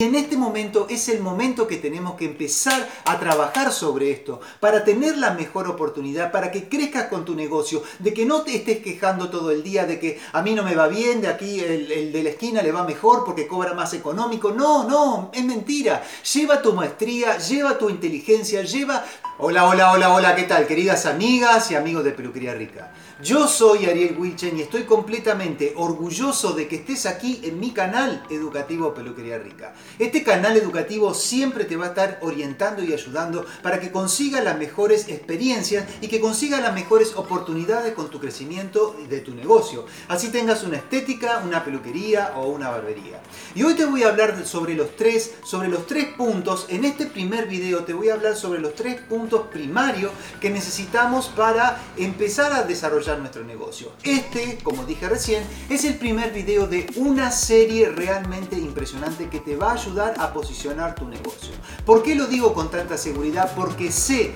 En este momento es el momento que tenemos que empezar a trabajar sobre esto para tener la mejor oportunidad, para que crezcas con tu negocio, de que no te estés quejando todo el día de que a mí no me va bien, de aquí el, de la esquina le va mejor porque cobra más económico. No, no, es mentira. Lleva tu maestría, lleva tu inteligencia, lleva... Hola, hola, hola, hola, ¿qué tal? Queridas amigas y amigos de Peluquería Rica. Yo soy Ariel Wilchen y estoy completamente orgulloso de que estés aquí en mi canal educativo Peluquería Rica. Este canal educativo siempre te va a estar orientando y ayudando para que consigas las mejores experiencias y que consigas las mejores oportunidades con tu crecimiento de tu negocio. Así tengas una estética, una peluquería o una barbería. Y hoy te voy a hablar sobre los tres, sobre los tres puntos. En este primer video te voy a hablar sobre los tres puntos primarios que necesitamos para empezar a desarrollar nuestro negocio. Este, como dije recién, es el primer video de una serie realmente impresionante que te va a ayudar a posicionar tu negocio. ¿Por qué lo digo con tanta seguridad? Porque sé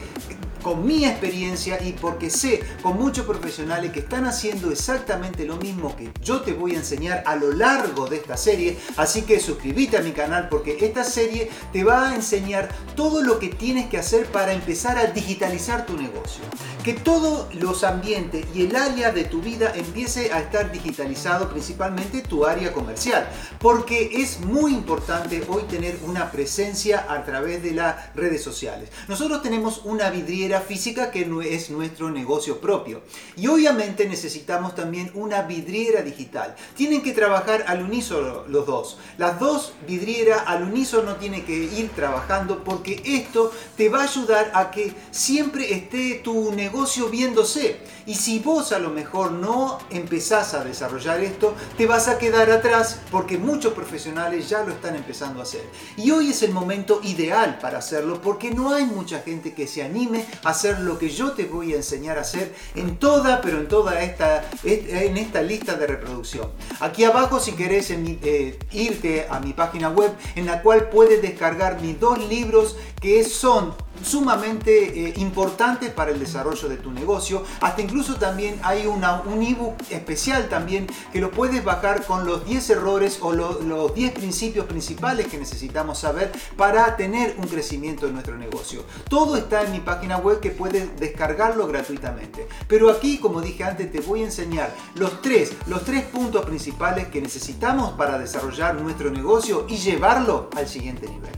con mi experiencia y porque sé con muchos profesionales que están haciendo exactamente lo mismo que yo te voy a enseñar a lo largo de esta serie. Así que suscríbete a mi canal porque esta serie te va a enseñar todo lo que tienes que hacer para empezar a digitalizar tu negocio. Que todos los ambientes y el área de tu vida empiece a estar digitalizado, principalmente tu área comercial. Porque es muy importante hoy tener una presencia a través de las redes sociales. Nosotros tenemos una vidriera física que es nuestro negocio propio. Y obviamente necesitamos también una vidriera digital. Tienen que trabajar al unísono los dos. Las dos vidrieras al unísono tienen que ir trabajando porque esto te va a ayudar a que siempre esté tu negocio viéndose. Y si vos a lo mejor no empezás a desarrollar esto, te vas a quedar atrás porque muchos profesionales ya lo están empezando a hacer. Y hoy es el momento ideal para hacerlo porque no hay mucha gente que se anime hacer lo que yo te voy a enseñar a hacer en toda, pero en toda esta, en esta lista de reproducción. Aquí abajo si querés eh, irte a mi página web en la cual puedes descargar mis dos libros que son sumamente eh, importantes para el desarrollo de tu negocio. Hasta incluso también hay un ebook especial también que lo puedes bajar con los 10 errores o los 10 principios principales que necesitamos saber para tener un crecimiento en nuestro negocio. Todo está en mi página web que puedes descargarlo gratuitamente. Pero aquí, como dije antes, te voy a enseñar los tres, los tres puntos principales que necesitamos para desarrollar nuestro negocio y llevarlo al siguiente nivel.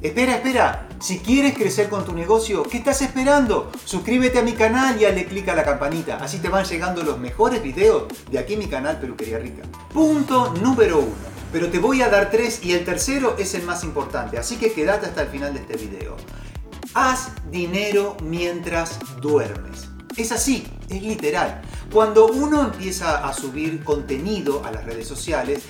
Espera, espera. Si quieres crecer con tu negocio, ¿qué estás esperando? Suscríbete a mi canal y dale clic a la campanita. Así te van llegando los mejores videos de aquí mi canal Peluquería Rica. Punto número uno. Pero te voy a dar tres y el tercero es el más importante. Así que quédate hasta el final de este video. Haz dinero mientras duermes. Es así, es literal. Cuando uno empieza a subir contenido a las redes sociales,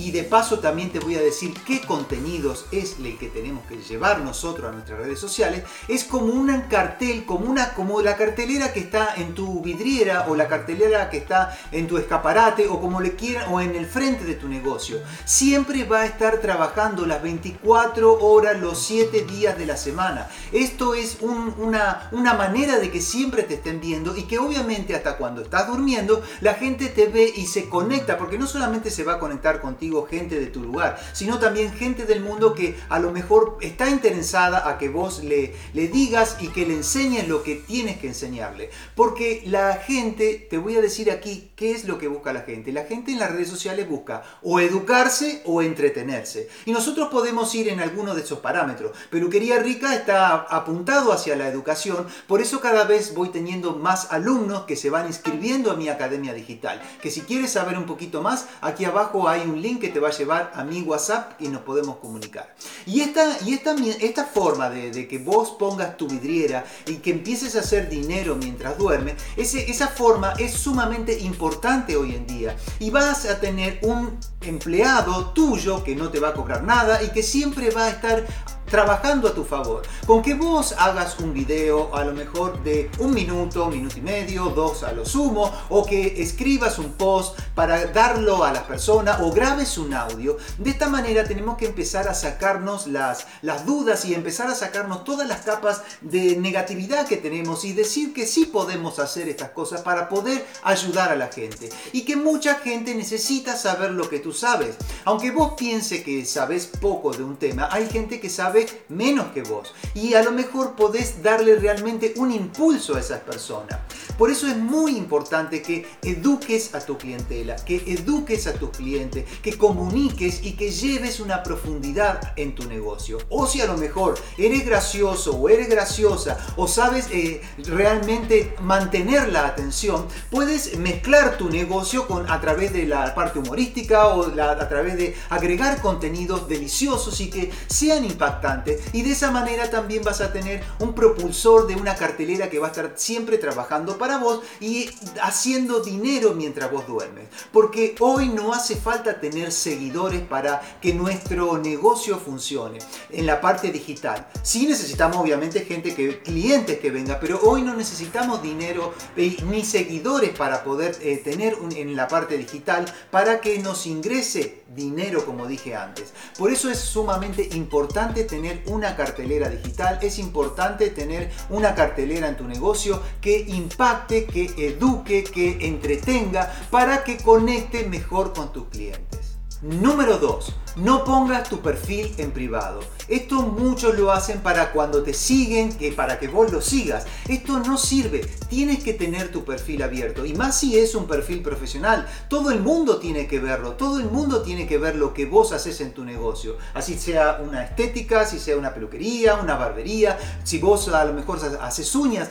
y de paso también te voy a decir qué contenidos es el que tenemos que llevar nosotros a nuestras redes sociales. Es como un cartel, como, una, como la cartelera que está en tu vidriera o la cartelera que está en tu escaparate o como le quieran o en el frente de tu negocio. Siempre va a estar trabajando las 24 horas, los 7 días de la semana. Esto es una, una manera de que siempre te estén viendo y que obviamente hasta cuando estás durmiendo la gente te ve y se conecta porque no solamente se va a conectar contigo, gente de tu lugar, sino también gente del mundo que a lo mejor está interesada a que vos le, le digas y que le enseñes lo que tienes que enseñarle. Porque la gente, te voy a decir aquí qué es lo que busca la gente. La gente en las redes sociales busca o educarse o entretenerse. Y nosotros podemos ir en alguno de esos parámetros. Peluquería Rica está apuntado hacia la educación, por eso cada vez voy teniendo más alumnos que se van inscribiendo a mi academia digital. Que si quieres saber un poquito más, aquí abajo hay un link que te va a llevar a mi WhatsApp y nos podemos comunicar. Y esta, y esta, esta forma de, que vos pongas tu vidriera y que empieces a hacer dinero mientras duermes, ese, esa forma es sumamente importante hoy en día. Y vas a tener un empleado tuyo que no te va a cobrar nada y que siempre va a estar trabajando a tu favor. Con que vos hagas un video a lo mejor de un minuto, minuto y medio, dos a lo sumo, o que escribas un post para darlo a las personas o grabes un audio. De esta manera tenemos que empezar a sacarnos las, las dudas y empezar a sacarnos todas las capas de negatividad que tenemos y decir que sí podemos hacer estas cosas para poder ayudar a la gente. Y que mucha gente necesita saber lo que tú sabes. Aunque vos piense que sabes poco de un tema, hay gente que sabe menos que vos. Y a lo mejor podés darle realmente un impulso a esas personas. Por eso es muy importante que eduques a tu clientela, que eduques a tus clientes, que comuniques y que lleves una profundidad en tu negocio. O si a lo mejor eres gracioso o eres graciosa o sabes eh, realmente mantener la atención, puedes mezclar tu negocio con, a través de la parte humorística o a través de agregar contenidos deliciosos y que sean impactantes. Y de esa manera también vas a tener un propulsor de una cartelera que va a estar siempre trabajando para vos y haciendo dinero mientras vos duermes. Porque hoy no hace falta tener seguidores para que nuestro negocio funcione en la parte digital. Sí necesitamos obviamente gente que, clientes que venga, pero hoy no necesitamos dinero ni seguidores para poder eh, tener en la parte digital para que nos ingrese dinero como dije antes. Por eso es sumamente importante tener una cartelera digital, es importante tener una cartelera en tu negocio que impacte, que eduque, que entretenga para que conecte mejor con tus clientes. Número 2. No pongas tu perfil en privado. Esto muchos lo hacen para cuando te siguen, que para que vos lo sigas. Esto no sirve. Tienes que tener tu perfil abierto. Y más si es un perfil profesional. Todo el mundo tiene que verlo. Todo el mundo tiene que ver lo que vos haces en tu negocio. Así sea una estética, si sea una peluquería, una barbería. Si vos a lo mejor haces uñas,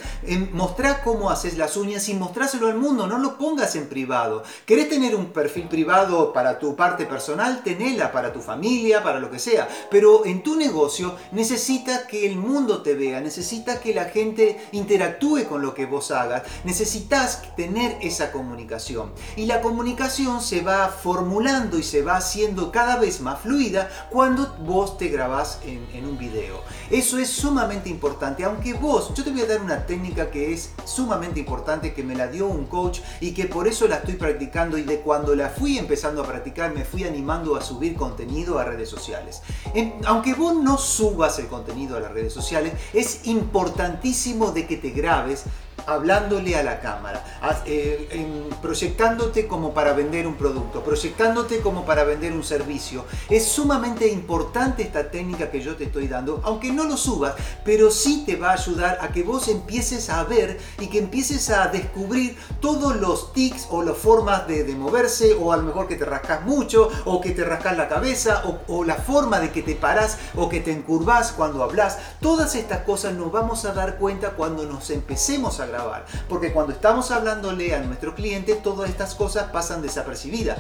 mostrá cómo haces las uñas y mostráselo al mundo. No lo pongas en privado. ¿Querés tener un perfil privado para tu parte personal? Tenela para tu familia, para lo que sea. Pero en tu negocio necesita que el mundo te vea, necesita que la gente interactúe con lo que vos hagas. Necesitas tener esa comunicación. Y la comunicación se va formulando y se va haciendo cada vez más fluida cuando vos te grabás en, en un video. Eso es sumamente importante. Aunque vos, yo te voy a dar una técnica que es sumamente importante, que me la dio un coach y que por eso la estoy practicando y de cuando la fui empezando a practicar me fui animando a subir contenido a redes sociales. aunque vos no subas el contenido a las redes sociales, es importantísimo de que te grabes hablándole a la cámara, eh, proyectándote como para vender un producto, proyectándote como para vender un servicio. Es sumamente importante esta técnica que yo te estoy dando, aunque no lo subas, pero sí te va a ayudar a que vos empieces a ver y que empieces a descubrir todos los tics o las formas de, moverse, o a lo mejor que te rascas mucho, o que te rascas la cabeza, o, o la forma de que te paras o que te encurvas cuando hablas. Todas estas cosas nos vamos a dar cuenta cuando nos empecemos a grabar. Porque cuando estamos hablándole a nuestro cliente, todas estas cosas pasan desapercibidas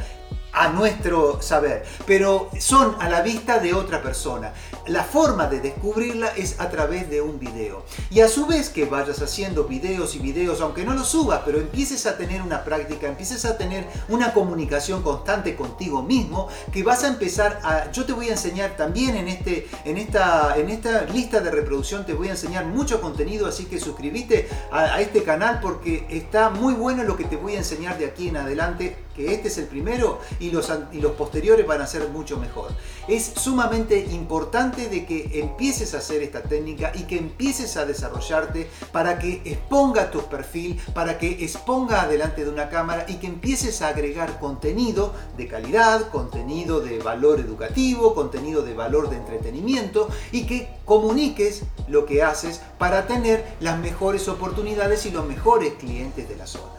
a nuestro saber, pero son a la vista de otra persona. La forma de descubrirla es a través de un video. Y a su vez que vayas haciendo videos y videos, aunque no los subas, pero empieces a tener una práctica, empieces a tener una comunicación constante contigo mismo, que vas a empezar a... Yo te voy a enseñar también en, este, en, esta, en esta lista de reproducción, te voy a enseñar mucho contenido, así que suscríbete a, a este canal porque está muy bueno lo que te voy a enseñar de aquí en adelante, que este es el primero y los, y los posteriores van a ser mucho mejor. Es sumamente importante de que empieces a hacer esta técnica y que empieces a desarrollarte para que exponga tu perfil, para que exponga delante de una cámara y que empieces a agregar contenido de calidad, contenido de valor educativo, contenido de valor de entretenimiento y que comuniques lo que haces para tener las mejores oportunidades y los mejores clientes de la zona.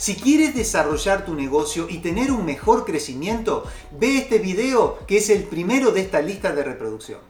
Si quieres desarrollar tu negocio y tener un mejor crecimiento, ve este video que es el primero de esta lista de reproducción.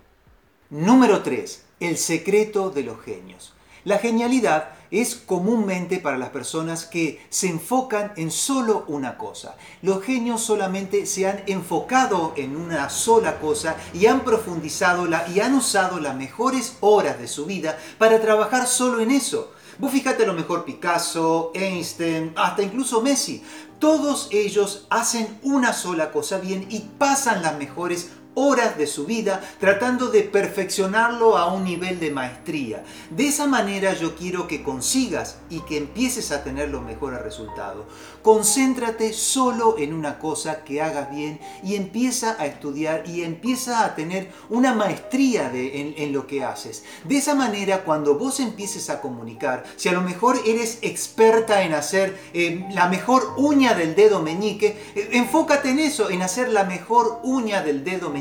Número 3. El secreto de los genios. La genialidad es comúnmente para las personas que se enfocan en solo una cosa. Los genios solamente se han enfocado en una sola cosa y han profundizado la, y han usado las mejores horas de su vida para trabajar solo en eso. Vos fíjate a lo mejor Picasso, Einstein, hasta incluso Messi. Todos ellos hacen una sola cosa bien y pasan las mejores horas de su vida tratando de perfeccionarlo a un nivel de maestría. De esa manera yo quiero que consigas y que empieces a tener los mejores resultados. Concéntrate solo en una cosa que hagas bien y empieza a estudiar y empieza a tener una maestría en, lo que haces. De esa manera, cuando vos empieces a comunicar, si a lo mejor eres experta en hacer eh, la mejor uña del dedo meñique, eh, enfócate en eso, en hacer la mejor uña del dedo meñique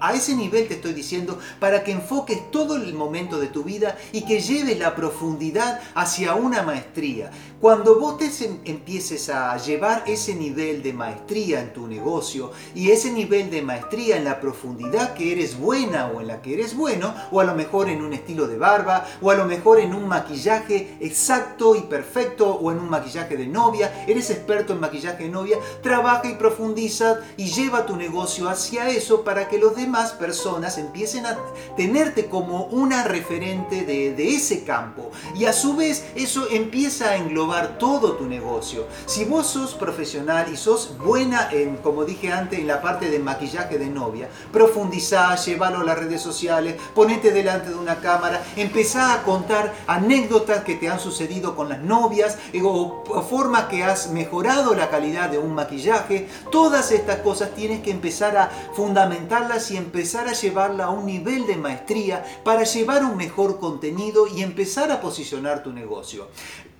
a ese nivel te estoy diciendo para que enfoques todo el momento de tu vida y que lleves la profundidad hacia una maestría. Cuando vos te empieces a llevar ese nivel de maestría en tu negocio y ese nivel de maestría en la profundidad que eres buena o en la que eres bueno, o a lo mejor en un estilo de barba, o a lo mejor en un maquillaje exacto y perfecto, o en un maquillaje de novia, eres experto en maquillaje de novia, trabaja y profundiza y lleva tu negocio hacia eso para que los demás personas empiecen a tenerte como una referente de, ese campo. Y a su vez eso empieza a englobar todo tu negocio. Si vos sos profesional y sos buena en, como dije antes, en la parte de maquillaje de novia, profundizá, llévalo a las redes sociales, ponete delante de una cámara, empezá a contar anécdotas que te han sucedido con las novias eh, o, formas que has mejorado la calidad de un maquillaje. Todas estas cosas tienes que empezar a y empezar a llevarla a un nivel de maestría para llevar un mejor contenido y empezar a posicionar tu negocio.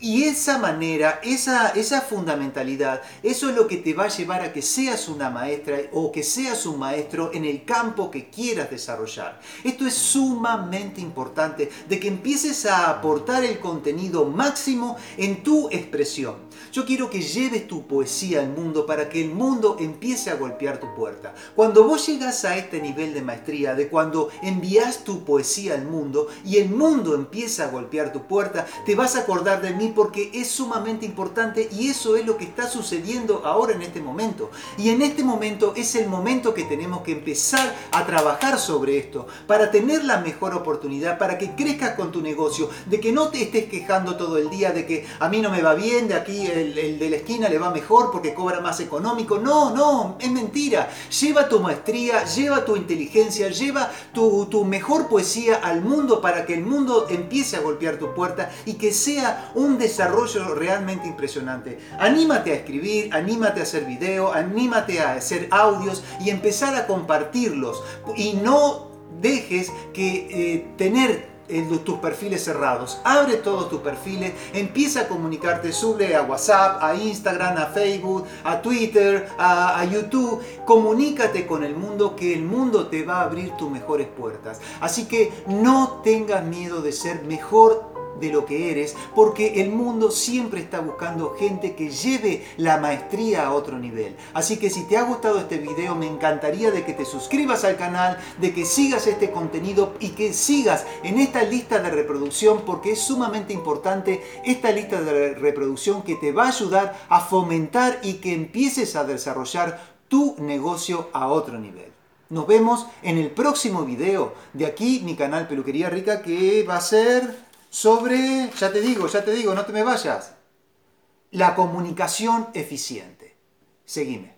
Y esa manera, esa, esa fundamentalidad, eso es lo que te va a llevar a que seas una maestra o que seas un maestro en el campo que quieras desarrollar. Esto es sumamente importante, de que empieces a aportar el contenido máximo en tu expresión. Yo quiero que lleves tu poesía al mundo para que el mundo empiece a golpear tu puerta. Cuando vos llegas a este nivel de maestría, de cuando envías tu poesía al mundo y el mundo empieza a golpear tu puerta, te vas a acordar de mí porque es sumamente importante y eso es lo que está sucediendo ahora en este momento. Y en este momento es el momento que tenemos que empezar a trabajar sobre esto para tener la mejor oportunidad, para que crezcas con tu negocio, de que no te estés quejando todo el día de que a mí no me va bien, de aquí el, de la esquina le va mejor porque cobra más económico. No, no, es mentira. Lleva tu maestría, lleva tu inteligencia, lleva tu, tu mejor poesía al mundo para que el mundo empiece a golpear tu puerta y que sea un desarrollo realmente impresionante. Anímate a escribir, anímate a hacer video, anímate a hacer audios y empezar a compartirlos. Y no dejes que eh, tener tus perfiles cerrados. Abre todos tus perfiles, empieza a comunicarte, sube a WhatsApp, a Instagram, a Facebook, a Twitter, a, a, YouTube. Comunícate con el mundo que el mundo te va a abrir tus mejores puertas. Así que no tengas miedo de ser mejor de lo que eres, porque el mundo siempre está buscando gente que lleve la maestría a otro nivel. Así que si te ha gustado este video, me encantaría de que te suscribas al canal, de que sigas este contenido y que sigas en esta lista de reproducción, porque es sumamente importante esta lista de reproducción que te va a ayudar a fomentar y que empieces a desarrollar tu negocio a otro nivel. Nos vemos en el próximo video de aquí, mi canal Peluquería Rica, que va a ser sobre, ya te digo, ya te digo, no te me vayas, la comunicación eficiente. Seguime.